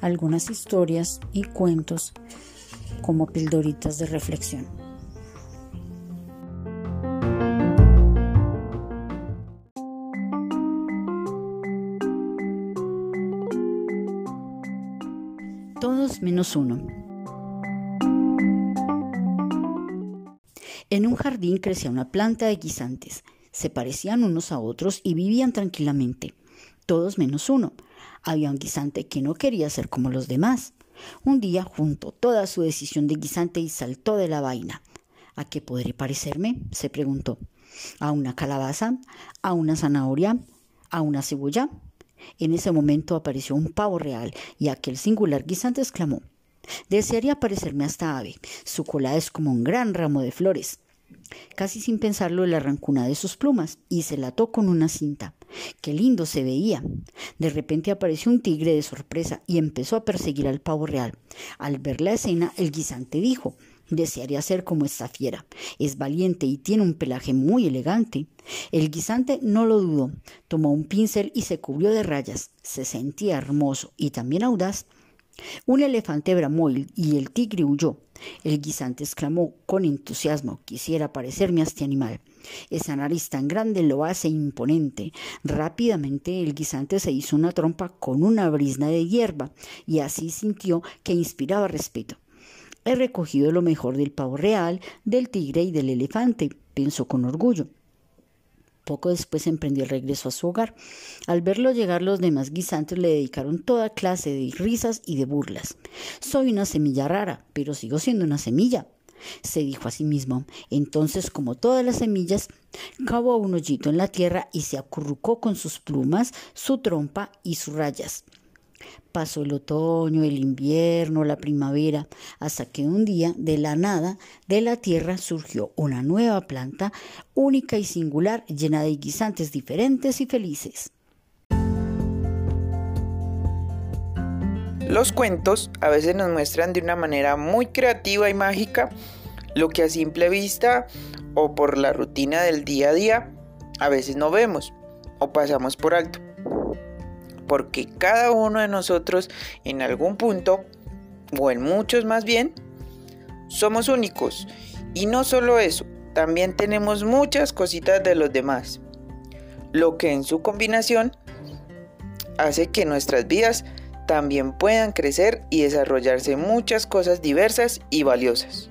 algunas historias y cuentos como pildoritas de reflexión. Todos menos uno. En un jardín crecía una planta de guisantes. Se parecían unos a otros y vivían tranquilamente. Todos menos uno había un guisante que no quería ser como los demás. Un día juntó toda su decisión de guisante y saltó de la vaina. ¿A qué podré parecerme? se preguntó. ¿A una calabaza? ¿A una zanahoria? ¿A una cebolla? En ese momento apareció un pavo real y aquel singular guisante exclamó Desearía parecerme a esta ave. Su cola es como un gran ramo de flores. Casi sin pensarlo le arrancó una de sus plumas y se la ató con una cinta. Qué lindo se veía. De repente apareció un tigre de sorpresa y empezó a perseguir al pavo real. Al ver la escena, el guisante dijo Desearía ser como esta fiera. Es valiente y tiene un pelaje muy elegante. El guisante no lo dudó. Tomó un pincel y se cubrió de rayas. Se sentía hermoso y también audaz. Un elefante bramó y el tigre huyó. El guisante exclamó con entusiasmo Quisiera parecerme a este animal. Esa nariz tan grande lo hace imponente. Rápidamente el guisante se hizo una trompa con una brisna de hierba y así sintió que inspiraba respeto. He recogido lo mejor del pavo real, del tigre y del elefante, pensó con orgullo. Poco después emprendió el regreso a su hogar. Al verlo llegar, los demás guisantes le dedicaron toda clase de risas y de burlas. Soy una semilla rara, pero sigo siendo una semilla, se dijo a sí mismo. Entonces, como todas las semillas, cavó un hoyito en la tierra y se acurrucó con sus plumas, su trompa y sus rayas. Pasó el otoño, el invierno, la primavera, hasta que un día, de la nada, de la tierra surgió una nueva planta, única y singular, llena de guisantes diferentes y felices. Los cuentos a veces nos muestran de una manera muy creativa y mágica lo que a simple vista o por la rutina del día a día a veces no vemos o pasamos por alto porque cada uno de nosotros en algún punto, o en muchos más bien, somos únicos. Y no solo eso, también tenemos muchas cositas de los demás, lo que en su combinación hace que nuestras vidas también puedan crecer y desarrollarse muchas cosas diversas y valiosas.